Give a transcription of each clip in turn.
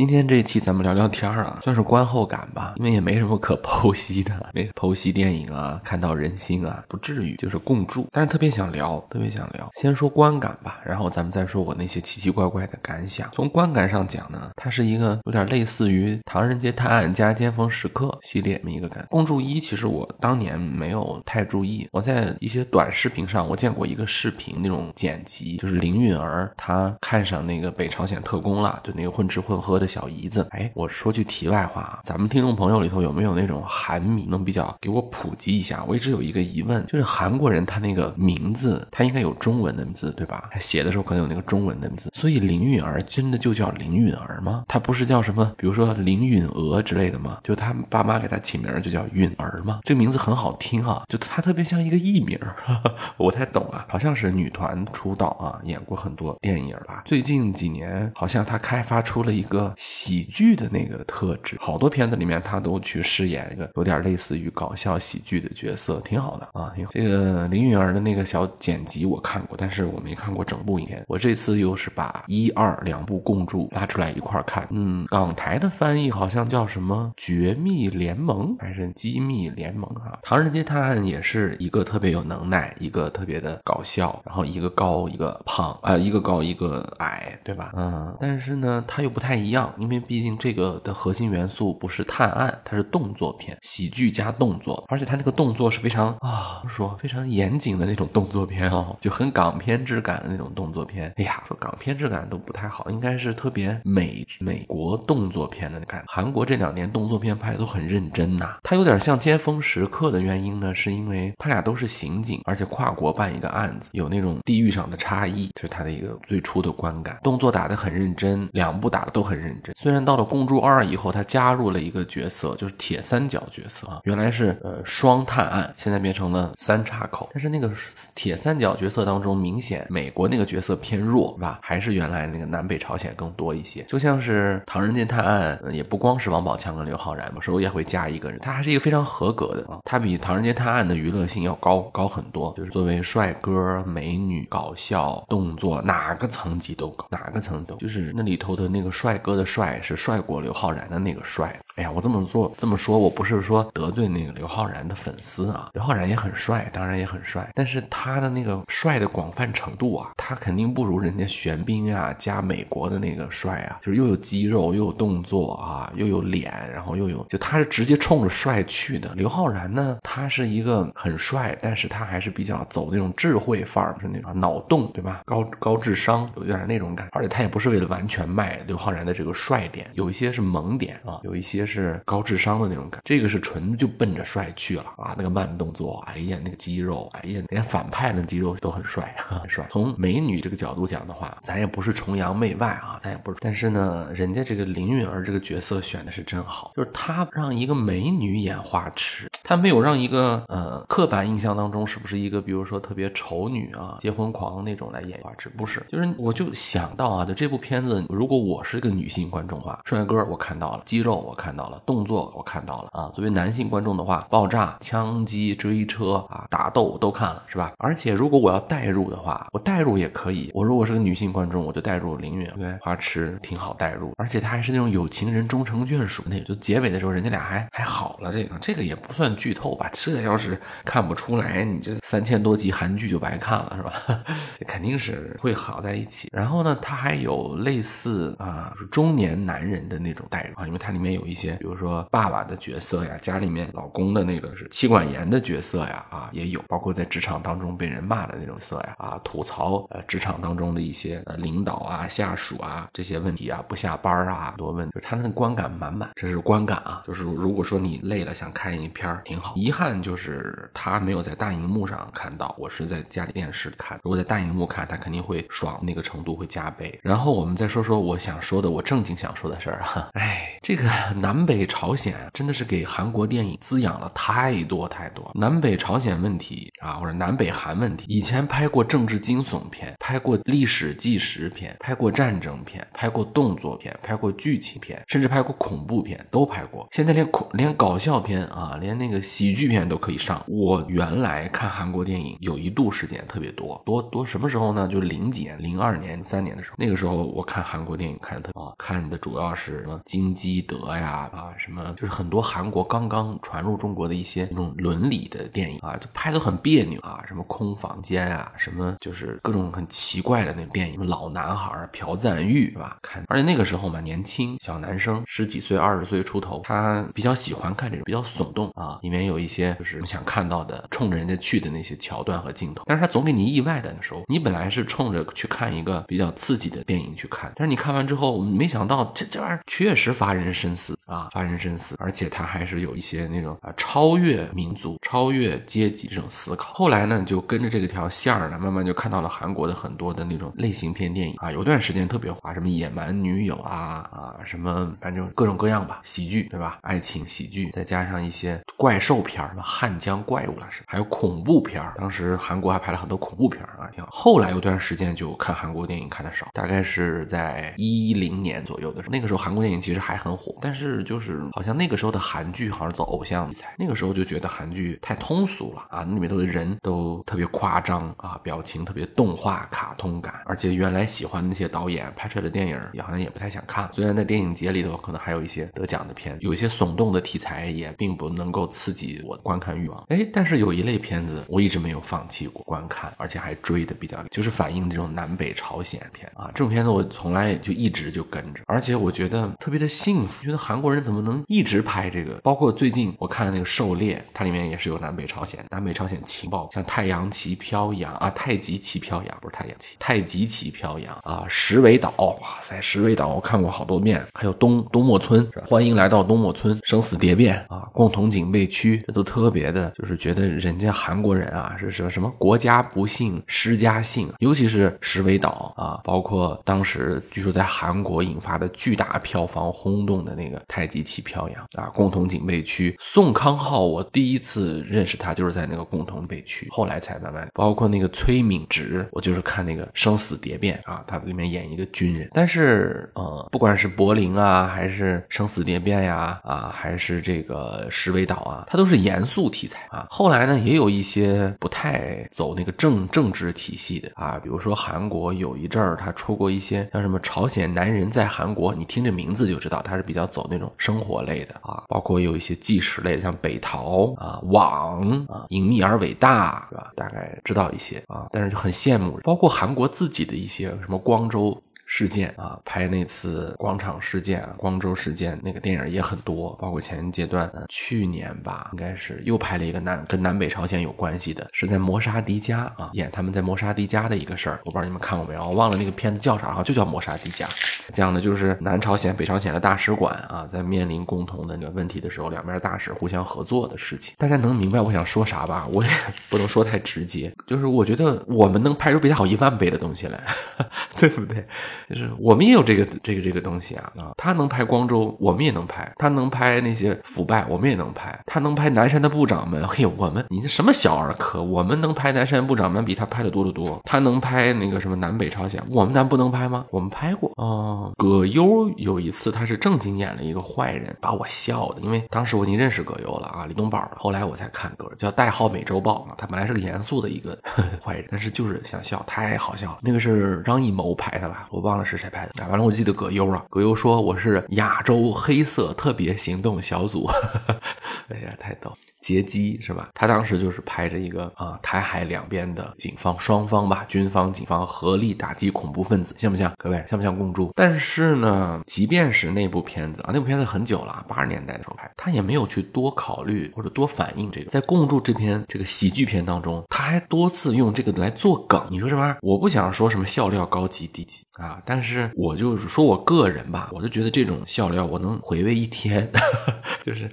今天这一期咱们聊聊天儿啊，算是观后感吧，因为也没什么可 剖析的，没剖析电影啊，看到人心啊，不至于，就是共筑。但是特别想聊，特别想聊。先说观感吧，然后咱们再说我那些奇奇怪怪的感想。从观感上讲呢，它是一个有点类似于《唐人街探案》加《尖峰时刻》系列这么一个感。共筑一其实我当年没有太注意，我在一些短视频上我见过一个视频那种剪辑，就是林允儿她看上那个北朝鲜特工了，就那个混吃混喝的。小姨子，哎，我说句题外话啊，咱们听众朋友里头有没有那种韩迷，能比较给我普及一下？我一直有一个疑问，就是韩国人他那个名字，他应该有中文的字对吧？他写的时候可能有那个中文的字，所以林允儿真的就叫林允儿吗？他不是叫什么，比如说林允娥之类的吗？就他爸妈给他起名就叫允儿吗？这个名字很好听啊，就他特别像一个艺名，我不太懂啊，好像是女团出道啊，演过很多电影吧。最近几年好像他开发出了一个。喜剧的那个特质，好多片子里面他都去饰演一个有点类似于搞笑喜剧的角色，挺好的啊，这个林允儿的那个小剪辑我看过，但是我没看过整部影片。我这次又是把一二两部共筑拉出来一块看。嗯，港台的翻译好像叫什么《绝密联盟》还是《机密联盟》啊？《唐人街探案》也是一个特别有能耐，一个特别的搞笑，然后一个高一个胖啊，一个高一个矮，对吧？嗯，但是呢，他又不太一样。因为毕竟这个的核心元素不是探案，它是动作片，喜剧加动作，而且它那个动作是非常啊，说非常严谨的那种动作片哦，就很港片质感的那种动作片。哎呀，说港片质感都不太好，应该是特别美美国动作片的感觉。韩国这两年动作片拍的都很认真呐，它有点像《尖峰时刻》的原因呢，是因为他俩都是刑警，而且跨国办一个案子，有那种地域上的差异，这是他的一个最初的观感。动作打得很认真，两部打的都很认。虽然到了《共筑二》以后，他加入了一个角色，就是铁三角角色啊，原来是呃双探案，现在变成了三岔口。但是那个铁三角角色当中，明显美国那个角色偏弱，是吧？还是原来那个南北朝鲜更多一些。就像是《唐人街探案》，也不光是王宝强跟刘昊然嘛，时候也会加一个人，他还是一个非常合格的啊，他比《唐人街探案》的娱乐性要高高很多。就是作为帅哥、美女、搞笑、动作，哪个层级都高，哪个层都就是那里头的那个帅哥的。帅是帅过刘昊然的那个帅。哎呀，我这么做这么说，我不是说得罪那个刘昊然的粉丝啊。刘昊然也很帅，当然也很帅，但是他的那个帅的广泛程度啊，他肯定不如人家玄彬啊加美国的那个帅啊，就是又有肌肉又有动作啊，又有脸，然后又有，就他是直接冲着帅去的。刘昊然呢，他是一个很帅，但是他还是比较走那种智慧范儿，是那种脑洞，对吧？高高智商，有点那种感，而且他也不是为了完全卖刘昊然的这个。帅点有一些是萌点啊，有一些是高智商的那种感，这个是纯就奔着帅去了啊！那个慢动作，哎呀，那个肌肉，哎呀，连反派的肌肉都很帅，很帅。从美女这个角度讲的话，咱也不是崇洋媚外啊，咱也不是。但是呢，人家这个林允儿这个角色选的是真好，就是她让一个美女演花痴，她没有让一个呃刻板印象当中是不是一个比如说特别丑女啊、结婚狂那种来演花痴，不是。就是我就想到啊，就这部片子，如果我是个女性。观众化，帅哥我看到了，肌肉我看到了，动作我看到了啊。作为男性观众的话，爆炸、枪击、追车啊、打斗都看了，是吧？而且如果我要代入的话，我代入也可以。我如果是个女性观众，我就代入林允，对，花痴挺好代入，而且他还是那种有情人终成眷属，那也就结尾的时候人家俩还还好了。这个这个也不算剧透吧？这要是看不出来，你这三千多集韩剧就白看了，是吧？这肯定是会好在一起。然后呢，他还有类似啊，中。中年男人的那种代入啊，因为它里面有一些，比如说爸爸的角色呀，家里面老公的那个是妻管严的角色呀，啊也有，包括在职场当中被人骂的那种色呀，啊吐槽呃职场当中的一些呃领导啊、下属啊这些问题啊，不下班啊，多问，就是他那个观感满满，这是观感啊，就是如果说你累了想看一篇挺好，遗憾就是他没有在大荧幕上看到，我是在家里电视看，如果在大荧幕看，他肯定会爽那个程度会加倍。然后我们再说说我想说的，我正正经。想说的事儿啊，哎。这个南北朝鲜真的是给韩国电影滋养了太多太多。南北朝鲜问题啊，或者南北韩问题，以前拍过政治惊悚片，拍过历史纪实片，拍过战争片，拍过动作片，拍过剧情片，甚至拍过恐怖片，都拍过。现在连恐连搞笑片啊，连那个喜剧片都可以上。我原来看韩国电影有一度时间特别多，多多什么时候呢？就零几年，零二年、三年的时候，那个时候我看韩国电影看的特啊，看的主要是什么金德呀啊，什么就是很多韩国刚刚传入中国的一些那种伦理的电影啊，就拍的很别扭啊，什么空房间啊，什么就是各种很奇怪的那种电影，老男孩朴赞玉是吧？看，而且那个时候嘛，年轻小男生十几岁、二十岁出头，他比较喜欢看这种比较耸动啊，里面有一些就是想看到的，冲着人家去的那些桥段和镜头，但是他总给你意外的时候，你本来是冲着去看一个比较刺激的电影去看，但是你看完之后，没想到这这玩意儿确实发人人深思啊，发人深思，而且他还是有一些那种啊超越民族、超越阶级这种思考。后来呢，就跟着这个条线儿呢，慢慢就看到了韩国的很多的那种类型片电影啊，有段时间特别火，什么野蛮女友啊啊，什么反正各种各样吧，喜剧对吧？爱情喜剧，再加上一些怪兽片儿，什么汉江怪物了是，还有恐怖片儿。当时韩国还拍了很多恐怖片儿啊，挺好。后来有段时间就看韩国电影看的少，大概是在一零年左右的时候，那个时候韩国电影其实还很火，但是就是好像那个时候的韩剧好像走偶像题材，那个时候就觉得韩剧太通俗了啊，那里面头的人都特别夸张啊，表情特别动画卡通感，而且原来喜欢那些导演拍出来的电影也好像也不太想看。虽然在电影节里头可能还有一些得奖的片，有一些耸动的题材也并不能够刺激我的观看欲望。哎，但是有一类片子我一直没有放弃过观看，而且还追的比较，就是反映这种南北朝鲜片啊，这种片子我从来就一直就跟着，而且我觉得特别的幸福，觉得韩国人怎么能一直拍这个？包括最近我看的那个《狩猎》，它里面也是有南北朝鲜，南北朝鲜情报，像太阳旗飘扬啊，太极旗飘扬不是太阳旗，太极旗飘扬啊，石尾岛，哇塞，石尾岛我看过好多遍，还有东东莫村，欢迎来到东莫村，生死蝶变啊，共同警备区，这都特别的，就是觉得人家韩国人啊是什么什么国家不幸施家幸，尤其是石尾岛啊，包括当时据说在韩国引发的巨大票房轰动用的那个太极旗飘扬啊，共同警备区，宋康昊，我第一次认识他就是在那个共同备区，后来才慢慢，包括那个崔敏植，我就是看那个生死蝶变啊，他里面演一个军人，但是呃，不管是柏林啊，还是生死蝶变呀，啊，还是这个石尾岛啊，它都是严肃题材啊。后来呢，也有一些不太走那个政政治体系的啊，比如说韩国有一阵儿，他出过一些像什么朝鲜男人在韩国，你听这名字就知道他比较走那种生活类的啊，包括有一些纪实类的，像北逃啊、网啊、隐秘而伟大，是吧？大概知道一些啊，但是就很羡慕，包括韩国自己的一些什么光州。事件啊，拍那次广场事件、光州事件那个电影也很多，包括前阶段，去年吧，应该是又拍了一个南跟南北朝鲜有关系的，是在磨沙迪加啊演他们在磨沙迪加的一个事儿，我不知道你们看过没有，我忘了那个片子叫啥，哈就叫磨沙迪加，讲的就是南朝鲜、北朝鲜的大使馆啊，在面临共同的那个问题的时候，两边大使互相合作的事情。大家能明白我想说啥吧？我也不能说太直接，就是我觉得我们能拍出比他好一万倍的东西来，对不对？就是我们也有这个这个这个东西啊啊，他能拍光州，我们也能拍；他能拍那些腐败，我们也能拍；他能拍南山的部长们，嘿，我们你这什么小儿科？我们能拍南山部长们，比他拍的多得多。他能拍那个什么南北朝鲜，我们咱不能拍吗？我们拍过哦。葛优有一次他是正经演了一个坏人，把我笑的，因为当时我已经认识葛优了啊，李东宝。后来我才看歌，叫代号美洲豹嘛，他本来是个严肃的一个 坏人，但是就是想笑，太好笑了。那个是张艺谋拍的吧？我忘忘了。是谁拍的？完了，我记得葛优了，葛优说我是亚洲黑色特别行动小组，哎呀，太逗。劫机是吧？他当时就是拍着一个啊，台海两边的警方双方吧，军方、警方合力打击恐怖分子，像不像？各位像不像共助？但是呢，即便是那部片子啊，那部片子很久了，八十年代的时候拍，他也没有去多考虑或者多反映这个。在共助这篇这个喜剧片当中，他还多次用这个来做梗。你说这玩意儿，我不想说什么笑料高级低级啊，但是我就是说我个人吧，我就觉得这种笑料我能回味一天，就是。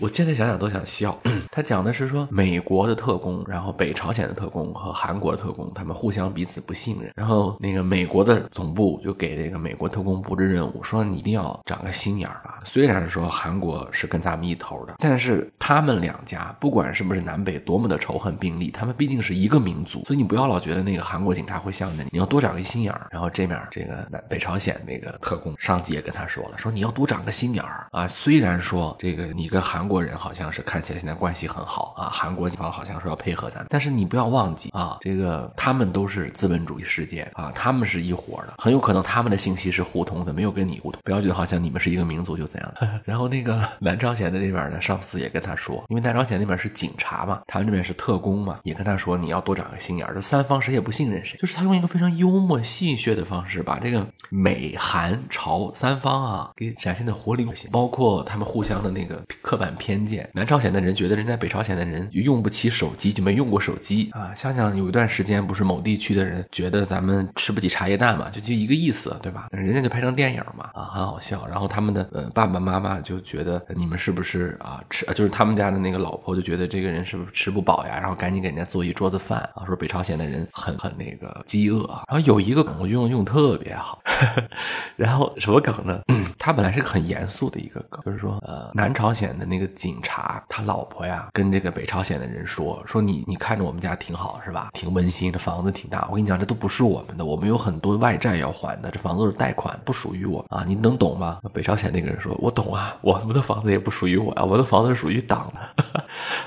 我现在想想都想笑。他讲的是说，美国的特工，然后北朝鲜的特工和韩国的特工，他们互相彼此不信任。然后那个美国的总部就给这个美国特工布置任务，说你一定要长个心眼儿啊。虽然说韩国是跟咱们一头的，但是他们两家不管是不是南北多么的仇恨并立，他们毕竟是一个民族，所以你不要老觉得那个韩国警察会向着你，你要多长个心眼儿。然后这面这个南北朝鲜那个特工上级也跟他说了，说你要多长个心眼儿啊。虽然说这个你跟韩国人好像是看起来现在关系很好啊，韩国警方好像说要配合咱，但是你不要忘记啊，这个他们都是资本主义世界啊，他们是一伙的，很有可能他们的信息是互通的，没有跟你互通。不要觉得好像你们是一个民族就怎样的。然后那个 南朝鲜的这边呢，上司也跟他说，因为南朝鲜那边是警察嘛，他们这边是特工嘛，也跟他说你要多长个心眼儿。这三方谁也不信任谁，就是他用一个非常幽默戏谑的方式，把这个美韩朝三方啊给展现的活灵活现，包括他们互相的那个刻板偏见。南朝鲜的人觉得人家北朝鲜的人用不起手机，就没用过手机啊。想想有一段时间，不是某地区的人觉得咱们吃不起茶叶蛋嘛，就就一个意思，对吧？人家就拍成电影嘛，啊，很好笑。然后他们的呃爸爸妈妈就觉得你们是不是啊吃，就是他们家的那个老婆就觉得这个人是不是吃不饱呀？然后赶紧给人家做一桌子饭啊，说北朝鲜的人很很那个饥饿。然后有一个梗，我用用特别好。然后什么梗呢？他本来是个很严肃的一个梗，就是说，呃，南朝鲜的那个警察，他老婆呀，跟这个北朝鲜的人说，说你你看着我们家挺好是吧？挺温馨，这房子挺大。我跟你讲，这都不是我们的，我们有很多外债要还的，这房子是贷款，不属于我啊，你能懂吗？北朝鲜那个人说，我懂啊，我们的房子也不属于我啊，我的房子是属于党的。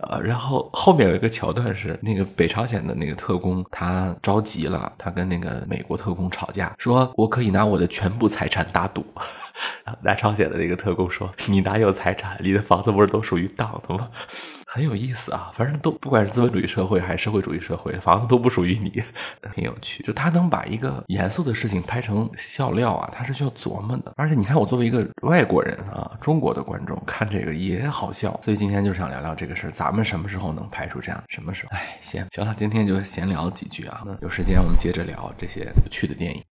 啊，然后后面有一个桥段是，那个北朝鲜的那个特工他着急了，他跟那个美国特工吵架，说我可以拿我的全部财产打赌。南朝鲜的那个特工说：“你哪有财产？你的房子不是都属于党的吗？”很有意思啊，反正都不管是资本主义社会还是社会主义社会，房子都不属于你，很有趣。就他能把一个严肃的事情拍成笑料啊，他是需要琢磨的。而且你看，我作为一个外国人啊，中国的观众看这个也好笑。所以今天就想聊聊这个事儿，咱们什么时候能拍出这样？什么时候？哎，行行了，今天就闲聊几句啊。那有时间我们接着聊这些有趣的电影。